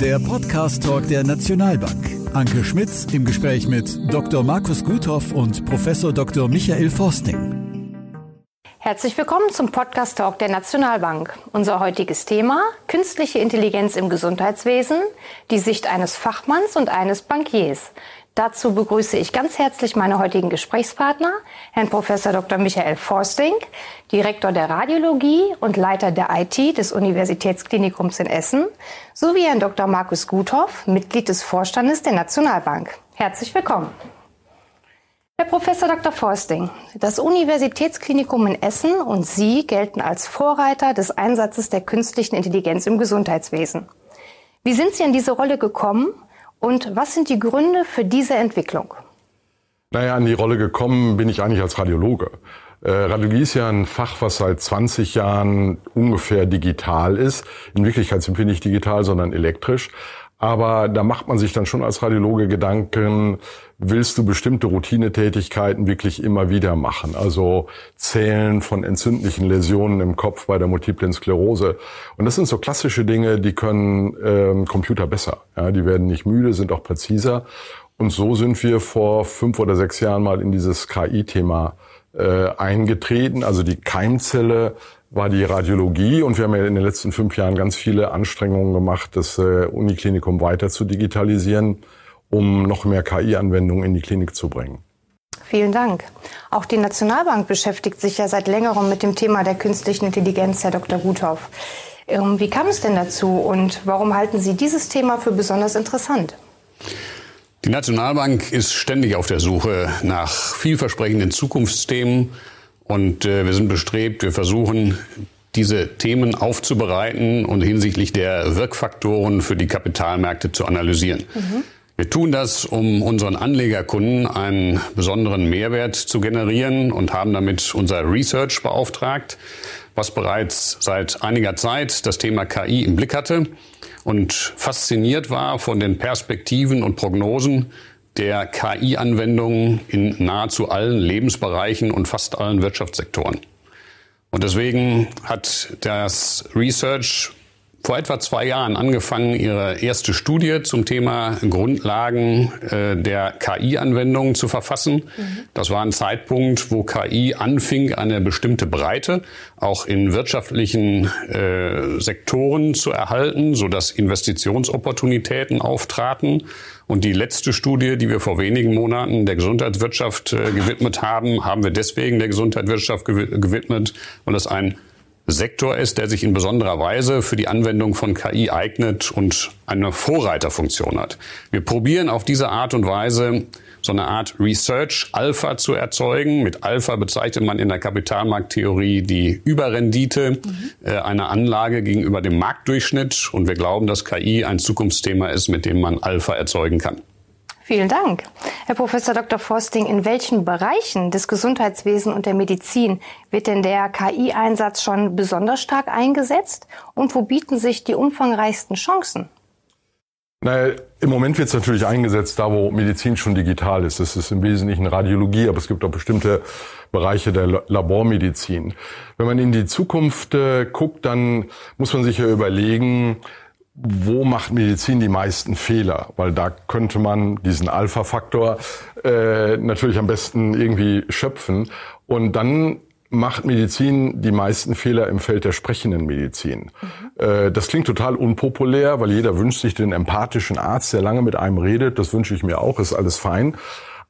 Der Podcast-Talk der Nationalbank. Anke Schmitz im Gespräch mit Dr. Markus Guthoff und Professor Dr. Michael Forsting. Herzlich willkommen zum Podcast Talk der Nationalbank. Unser heutiges Thema künstliche Intelligenz im Gesundheitswesen, die Sicht eines Fachmanns und eines Bankiers. Dazu begrüße ich ganz herzlich meine heutigen Gesprächspartner, Herrn Prof. Dr. Michael Forsting, Direktor der Radiologie und Leiter der IT des Universitätsklinikums in Essen, sowie Herrn Dr. Markus Guthoff, Mitglied des Vorstandes der Nationalbank. Herzlich willkommen. Herr Prof. Dr. Forsting, das Universitätsklinikum in Essen und Sie gelten als Vorreiter des Einsatzes der künstlichen Intelligenz im Gesundheitswesen. Wie sind Sie in diese Rolle gekommen und was sind die Gründe für diese Entwicklung? Naja, an die Rolle gekommen bin ich eigentlich als Radiologe. Äh, Radiologie ist ja ein Fach, was seit 20 Jahren ungefähr digital ist. In Wirklichkeit sind wir nicht digital, sondern elektrisch. Aber da macht man sich dann schon als Radiologe Gedanken, willst du bestimmte Routinetätigkeiten wirklich immer wieder machen? Also Zählen von entzündlichen Läsionen im Kopf bei der multiplen Sklerose. Und das sind so klassische Dinge, die können ähm, Computer besser. Ja, die werden nicht müde, sind auch präziser. Und so sind wir vor fünf oder sechs Jahren mal in dieses KI-Thema äh, eingetreten. Also die Keimzelle war die Radiologie und wir haben ja in den letzten fünf Jahren ganz viele Anstrengungen gemacht, das äh, Uniklinikum weiter zu digitalisieren, um noch mehr KI-Anwendungen in die Klinik zu bringen. Vielen Dank. Auch die Nationalbank beschäftigt sich ja seit längerem mit dem Thema der künstlichen Intelligenz, Herr Dr. Guthoff. Ähm, wie kam es denn dazu und warum halten Sie dieses Thema für besonders interessant? Die Nationalbank ist ständig auf der Suche nach vielversprechenden Zukunftsthemen und äh, wir sind bestrebt, wir versuchen, diese Themen aufzubereiten und hinsichtlich der Wirkfaktoren für die Kapitalmärkte zu analysieren. Mhm. Wir tun das, um unseren Anlegerkunden einen besonderen Mehrwert zu generieren und haben damit unser Research beauftragt, was bereits seit einiger Zeit das Thema KI im Blick hatte und fasziniert war von den Perspektiven und Prognosen, der KI-Anwendungen in nahezu allen Lebensbereichen und fast allen Wirtschaftssektoren. Und deswegen hat das Research vor etwa zwei Jahren angefangen, ihre erste Studie zum Thema Grundlagen äh, der KI-Anwendungen zu verfassen. Mhm. Das war ein Zeitpunkt, wo KI anfing, eine bestimmte Breite auch in wirtschaftlichen äh, Sektoren zu erhalten, sodass Investitionsopportunitäten auftraten. Und die letzte Studie, die wir vor wenigen Monaten der Gesundheitswirtschaft äh, gewidmet haben, haben wir deswegen der Gesundheitswirtschaft gewidmet, weil es ein Sektor ist, der sich in besonderer Weise für die Anwendung von KI eignet und eine Vorreiterfunktion hat. Wir probieren auf diese Art und Weise so eine Art Research Alpha zu erzeugen. Mit Alpha bezeichnet man in der Kapitalmarkttheorie die Überrendite mhm. äh, einer Anlage gegenüber dem Marktdurchschnitt. Und wir glauben, dass KI ein Zukunftsthema ist, mit dem man Alpha erzeugen kann. Vielen Dank. Herr Professor Dr. Forsting, in welchen Bereichen des Gesundheitswesens und der Medizin wird denn der KI-Einsatz schon besonders stark eingesetzt und wo bieten sich die umfangreichsten Chancen? Naja, im Moment wird es natürlich eingesetzt, da wo Medizin schon digital ist. Das ist im Wesentlichen Radiologie, aber es gibt auch bestimmte Bereiche der Labormedizin. Wenn man in die Zukunft äh, guckt, dann muss man sich ja überlegen, wo macht Medizin die meisten Fehler? Weil da könnte man diesen Alpha-Faktor äh, natürlich am besten irgendwie schöpfen. Und dann macht Medizin die meisten Fehler im Feld der sprechenden Medizin. Mhm. Äh, das klingt total unpopulär, weil jeder wünscht sich den empathischen Arzt, der lange mit einem redet. Das wünsche ich mir auch, ist alles fein.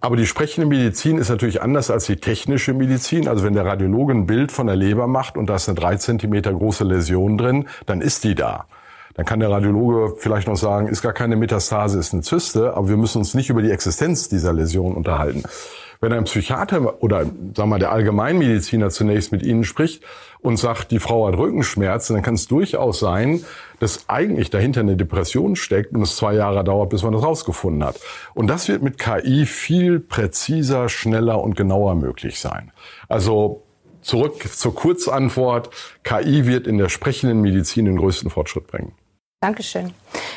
Aber die sprechende Medizin ist natürlich anders als die technische Medizin. Also wenn der Radiologe ein Bild von der Leber macht und da ist eine drei Zentimeter große Läsion drin, dann ist die da. Dann kann der Radiologe vielleicht noch sagen, ist gar keine Metastase, ist eine Zyste, aber wir müssen uns nicht über die Existenz dieser Läsion unterhalten. Wenn ein Psychiater oder sagen wir mal der Allgemeinmediziner zunächst mit Ihnen spricht und sagt, die Frau hat Rückenschmerzen, dann kann es durchaus sein, dass eigentlich dahinter eine Depression steckt und es zwei Jahre dauert, bis man das rausgefunden hat. Und das wird mit KI viel präziser, schneller und genauer möglich sein. Also zurück zur Kurzantwort. KI wird in der sprechenden Medizin den größten Fortschritt bringen. Dankeschön.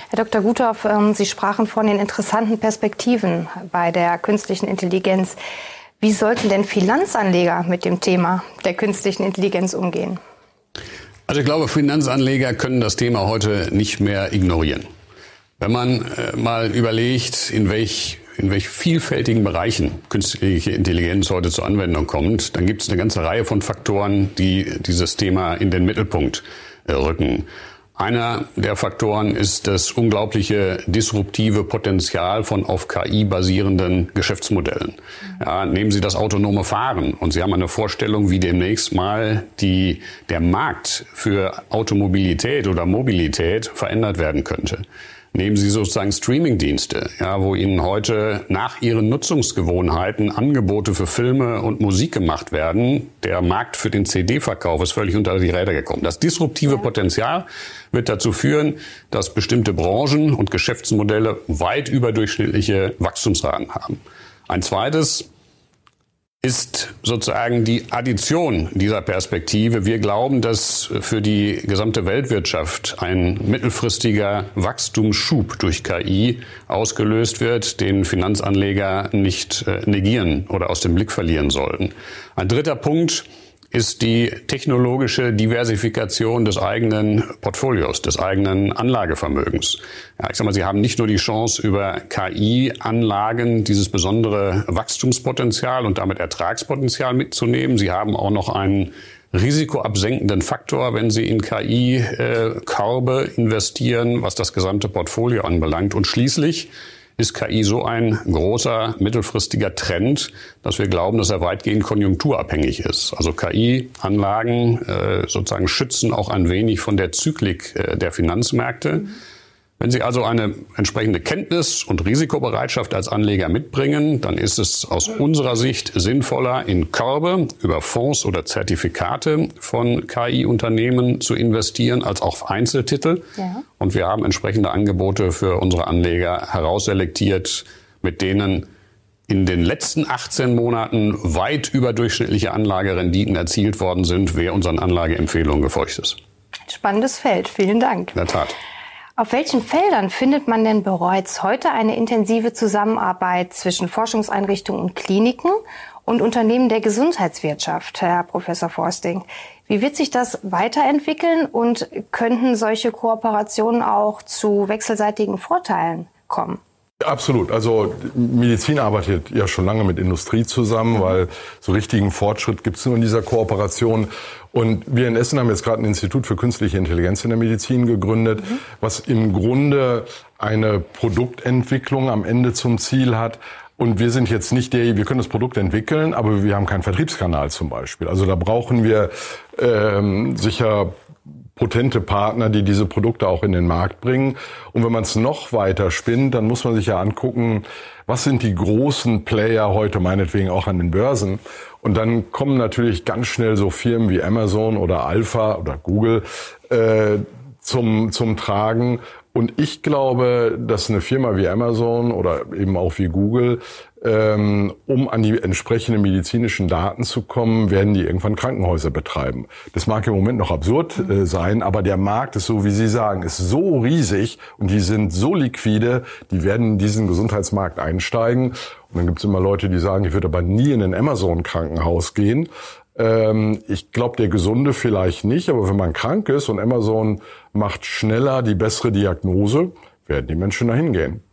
Herr Dr. Guthoff, ähm, Sie sprachen von den interessanten Perspektiven bei der künstlichen Intelligenz. Wie sollten denn Finanzanleger mit dem Thema der künstlichen Intelligenz umgehen? Also ich glaube, Finanzanleger können das Thema heute nicht mehr ignorieren. Wenn man äh, mal überlegt, in welch in welch vielfältigen Bereichen künstliche Intelligenz heute zur Anwendung kommt, dann gibt es eine ganze Reihe von Faktoren, die dieses Thema in den Mittelpunkt äh, rücken. Einer der Faktoren ist das unglaubliche disruptive Potenzial von auf KI basierenden Geschäftsmodellen. Ja, nehmen Sie das autonome Fahren und Sie haben eine Vorstellung, wie demnächst mal die, der Markt für Automobilität oder Mobilität verändert werden könnte. Nehmen Sie sozusagen Streamingdienste, ja, wo Ihnen heute nach Ihren Nutzungsgewohnheiten Angebote für Filme und Musik gemacht werden. Der Markt für den CD-Verkauf ist völlig unter die Räder gekommen. Das disruptive Potenzial wird dazu führen, dass bestimmte Branchen und Geschäftsmodelle weit überdurchschnittliche Wachstumsraten haben. Ein zweites ist sozusagen die Addition dieser Perspektive. Wir glauben, dass für die gesamte Weltwirtschaft ein mittelfristiger Wachstumsschub durch KI ausgelöst wird, den Finanzanleger nicht äh, negieren oder aus dem Blick verlieren sollten. Ein dritter Punkt ist die technologische Diversifikation des eigenen Portfolios, des eigenen Anlagevermögens. Ja, ich sag mal, Sie haben nicht nur die Chance, über KI-Anlagen dieses besondere Wachstumspotenzial und damit Ertragspotenzial mitzunehmen. Sie haben auch noch einen risikoabsenkenden Faktor, wenn Sie in KI-Körbe äh, investieren, was das gesamte Portfolio anbelangt. Und schließlich ist KI so ein großer mittelfristiger Trend, dass wir glauben, dass er weitgehend konjunkturabhängig ist. Also KI-Anlagen äh, sozusagen schützen auch ein wenig von der Zyklik äh, der Finanzmärkte. Mhm. Wenn Sie also eine entsprechende Kenntnis und Risikobereitschaft als Anleger mitbringen, dann ist es aus unserer Sicht sinnvoller, in Körbe über Fonds oder Zertifikate von KI-Unternehmen zu investieren, als auch auf Einzeltitel. Ja. Und wir haben entsprechende Angebote für unsere Anleger herausselektiert, mit denen in den letzten 18 Monaten weit überdurchschnittliche Anlagerenditen erzielt worden sind, wer unseren Anlageempfehlungen gefolgt ist. Spannendes Feld. Vielen Dank. In der Tat. Auf welchen Feldern findet man denn bereits heute eine intensive Zusammenarbeit zwischen Forschungseinrichtungen und Kliniken und Unternehmen der Gesundheitswirtschaft, Herr Professor Forsting? Wie wird sich das weiterentwickeln und könnten solche Kooperationen auch zu wechselseitigen Vorteilen kommen? Absolut. Also Medizin arbeitet ja schon lange mit Industrie zusammen, mhm. weil so richtigen Fortschritt gibt es nur in dieser Kooperation. Und wir in Essen haben jetzt gerade ein Institut für künstliche Intelligenz in der Medizin gegründet, mhm. was im Grunde eine Produktentwicklung am Ende zum Ziel hat. Und wir sind jetzt nicht der, wir können das Produkt entwickeln, aber wir haben keinen Vertriebskanal zum Beispiel. Also da brauchen wir ähm, sicher potente Partner, die diese Produkte auch in den Markt bringen. Und wenn man es noch weiter spinnt, dann muss man sich ja angucken, was sind die großen Player heute meinetwegen auch an den Börsen. Und dann kommen natürlich ganz schnell so Firmen wie Amazon oder Alpha oder Google äh, zum, zum Tragen. Und ich glaube, dass eine Firma wie Amazon oder eben auch wie Google ähm, um an die entsprechenden medizinischen Daten zu kommen, werden die irgendwann Krankenhäuser betreiben. Das mag im Moment noch absurd äh, sein, aber der Markt ist so, wie Sie sagen, ist so riesig und die sind so liquide, die werden in diesen Gesundheitsmarkt einsteigen. Und dann gibt es immer Leute, die sagen, ich würde aber nie in ein Amazon-Krankenhaus gehen. Ähm, ich glaube, der Gesunde vielleicht nicht, aber wenn man krank ist und Amazon macht schneller die bessere Diagnose, werden die Menschen dahin gehen.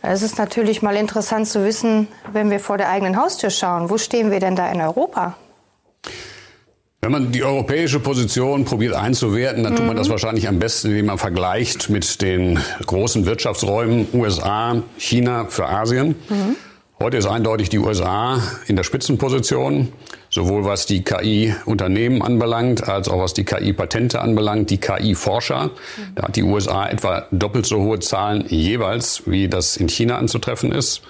Es ist natürlich mal interessant zu wissen, wenn wir vor der eigenen Haustür schauen, wo stehen wir denn da in Europa? Wenn man die europäische Position probiert einzuwerten, dann mhm. tut man das mhm. wahrscheinlich am besten, indem man vergleicht mit den großen Wirtschaftsräumen USA, China für Asien. Mhm. Heute ist eindeutig die USA in der Spitzenposition sowohl was die KI-Unternehmen anbelangt, als auch was die KI-Patente anbelangt, die KI-Forscher. Da hat die USA etwa doppelt so hohe Zahlen jeweils, wie das in China anzutreffen ist.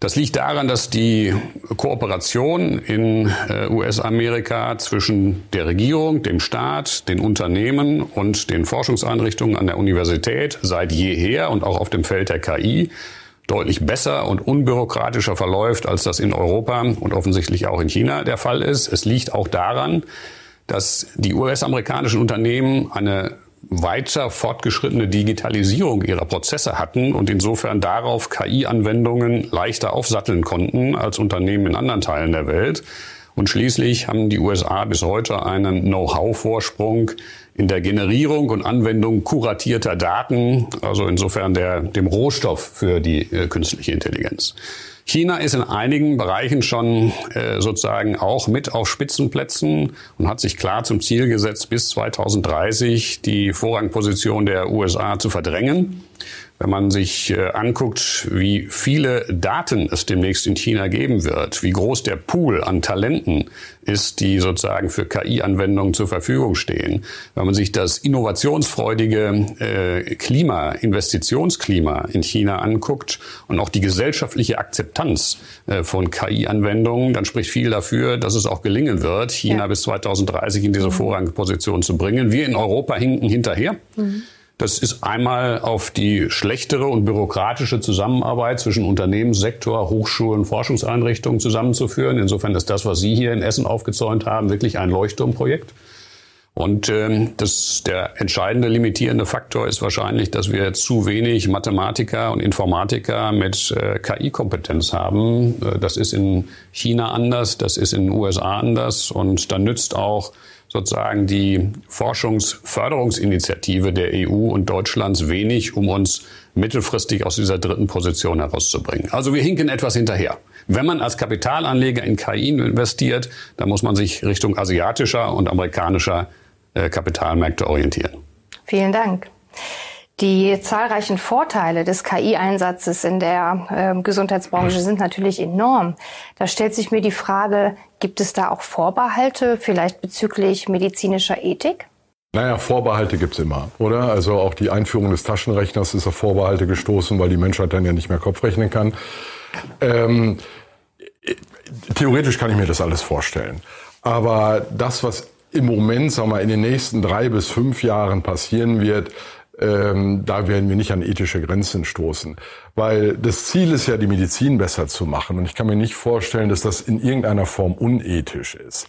Das liegt daran, dass die Kooperation in äh, US-Amerika zwischen der Regierung, dem Staat, den Unternehmen und den Forschungseinrichtungen an der Universität seit jeher und auch auf dem Feld der KI deutlich besser und unbürokratischer verläuft, als das in Europa und offensichtlich auch in China der Fall ist. Es liegt auch daran, dass die US-amerikanischen Unternehmen eine weiter fortgeschrittene Digitalisierung ihrer Prozesse hatten und insofern darauf KI-Anwendungen leichter aufsatteln konnten als Unternehmen in anderen Teilen der Welt. Und schließlich haben die USA bis heute einen Know-how-Vorsprung in der Generierung und Anwendung kuratierter Daten, also insofern der, dem Rohstoff für die äh, künstliche Intelligenz. China ist in einigen Bereichen schon äh, sozusagen auch mit auf Spitzenplätzen und hat sich klar zum Ziel gesetzt, bis 2030 die Vorrangposition der USA zu verdrängen. Wenn man sich äh, anguckt, wie viele Daten es demnächst in China geben wird, wie groß der Pool an Talenten ist, die sozusagen für KI-Anwendungen zur Verfügung stehen, wenn man sich das innovationsfreudige äh, Klima, Investitionsklima in China anguckt und auch die gesellschaftliche Akzeptanz äh, von KI-Anwendungen, dann spricht viel dafür, dass es auch gelingen wird, China ja. bis 2030 in diese Vorrangposition zu bringen. Wir in Europa hinken hinterher. Mhm. Das ist einmal auf die schlechtere und bürokratische Zusammenarbeit zwischen Unternehmenssektor, Hochschulen, Forschungseinrichtungen zusammenzuführen. Insofern ist das, was Sie hier in Essen aufgezäunt haben, wirklich ein Leuchtturmprojekt. Und ähm, das, der entscheidende limitierende Faktor ist wahrscheinlich, dass wir zu wenig Mathematiker und Informatiker mit äh, KI-Kompetenz haben. Äh, das ist in China anders, das ist in den USA anders und dann nützt auch sozusagen die Forschungsförderungsinitiative der EU und Deutschlands wenig, um uns mittelfristig aus dieser dritten Position herauszubringen. Also wir hinken etwas hinterher. Wenn man als Kapitalanleger in KI investiert, dann muss man sich Richtung asiatischer und amerikanischer äh, Kapitalmärkte orientieren. Vielen Dank. Die zahlreichen Vorteile des KI-Einsatzes in der äh, Gesundheitsbranche sind natürlich enorm. Da stellt sich mir die Frage, gibt es da auch Vorbehalte, vielleicht bezüglich medizinischer Ethik? Naja, Vorbehalte gibt's immer, oder? Also auch die Einführung des Taschenrechners ist auf Vorbehalte gestoßen, weil die Menschheit dann ja nicht mehr Kopf rechnen kann. Ähm, theoretisch kann ich mir das alles vorstellen. Aber das, was im Moment, sagen wir, in den nächsten drei bis fünf Jahren passieren wird, ähm, da werden wir nicht an ethische Grenzen stoßen. Weil das Ziel ist ja, die Medizin besser zu machen. Und ich kann mir nicht vorstellen, dass das in irgendeiner Form unethisch ist.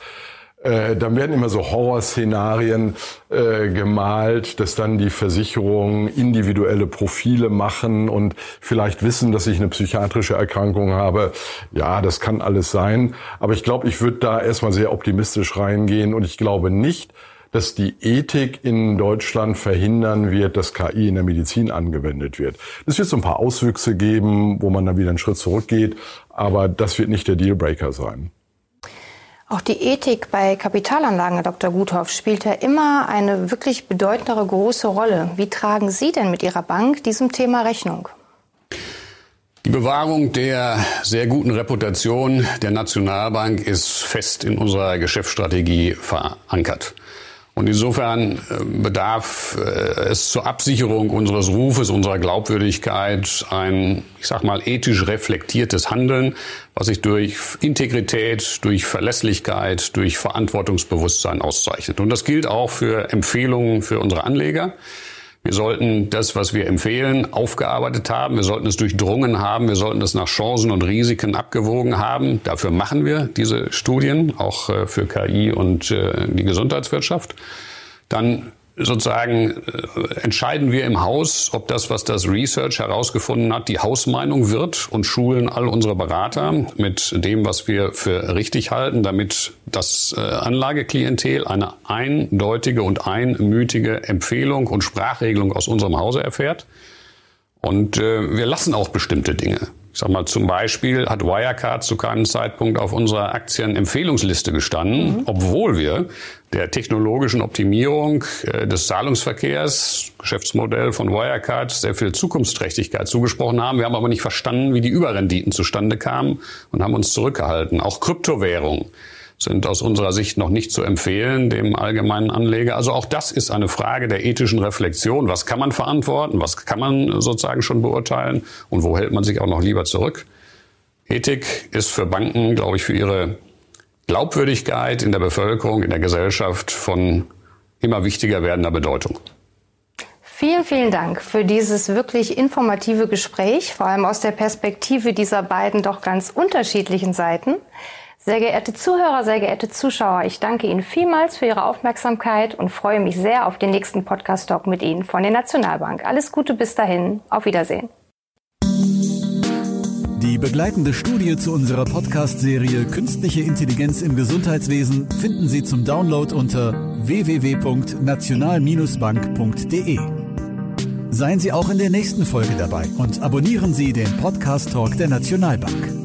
Äh, dann werden immer so Horrorszenarien äh, gemalt, dass dann die Versicherungen individuelle Profile machen und vielleicht wissen, dass ich eine psychiatrische Erkrankung habe. Ja, das kann alles sein. Aber ich glaube, ich würde da erstmal sehr optimistisch reingehen und ich glaube nicht, dass die Ethik in Deutschland verhindern wird, dass KI in der Medizin angewendet wird. Es wird so ein paar Auswüchse geben, wo man dann wieder einen Schritt zurückgeht, aber das wird nicht der Dealbreaker sein. Auch die Ethik bei Kapitalanlagen, Herr Dr. Guthoff, spielt ja immer eine wirklich bedeutendere große Rolle. Wie tragen Sie denn mit Ihrer Bank diesem Thema Rechnung? Die Bewahrung der sehr guten Reputation der Nationalbank ist fest in unserer Geschäftsstrategie verankert. Und insofern äh, bedarf äh, es zur Absicherung unseres Rufes, unserer Glaubwürdigkeit ein, ich sag mal, ethisch reflektiertes Handeln, was sich durch Integrität, durch Verlässlichkeit, durch Verantwortungsbewusstsein auszeichnet. Und das gilt auch für Empfehlungen für unsere Anleger. Wir sollten das, was wir empfehlen, aufgearbeitet haben. Wir sollten es durchdrungen haben. Wir sollten es nach Chancen und Risiken abgewogen haben. Dafür machen wir diese Studien, auch äh, für KI und äh, die Gesundheitswirtschaft. Dann sozusagen äh, entscheiden wir im Haus, ob das, was das Research herausgefunden hat, die Hausmeinung wird und schulen all unsere Berater mit dem, was wir für richtig halten, damit das äh, Anlageklientel eine eindeutige und einmütige Empfehlung und Sprachregelung aus unserem Hause erfährt. Und äh, wir lassen auch bestimmte Dinge. Ich sag mal, zum Beispiel hat Wirecard zu keinem Zeitpunkt auf unserer Aktienempfehlungsliste gestanden, mhm. obwohl wir der technologischen Optimierung äh, des Zahlungsverkehrs, Geschäftsmodell von Wirecard, sehr viel Zukunftsträchtigkeit zugesprochen haben. Wir haben aber nicht verstanden, wie die Überrenditen zustande kamen und haben uns zurückgehalten. Auch Kryptowährungen sind aus unserer Sicht noch nicht zu empfehlen dem allgemeinen Anleger. Also auch das ist eine Frage der ethischen Reflexion. Was kann man verantworten? Was kann man sozusagen schon beurteilen? Und wo hält man sich auch noch lieber zurück? Ethik ist für Banken, glaube ich, für ihre Glaubwürdigkeit in der Bevölkerung, in der Gesellschaft von immer wichtiger werdender Bedeutung. Vielen, vielen Dank für dieses wirklich informative Gespräch, vor allem aus der Perspektive dieser beiden doch ganz unterschiedlichen Seiten. Sehr geehrte Zuhörer, sehr geehrte Zuschauer, ich danke Ihnen vielmals für Ihre Aufmerksamkeit und freue mich sehr auf den nächsten Podcast-Talk mit Ihnen von der Nationalbank. Alles Gute bis dahin. Auf Wiedersehen. Die begleitende Studie zu unserer Podcast-Serie Künstliche Intelligenz im Gesundheitswesen finden Sie zum Download unter www.national-bank.de. Seien Sie auch in der nächsten Folge dabei und abonnieren Sie den Podcast Talk der Nationalbank.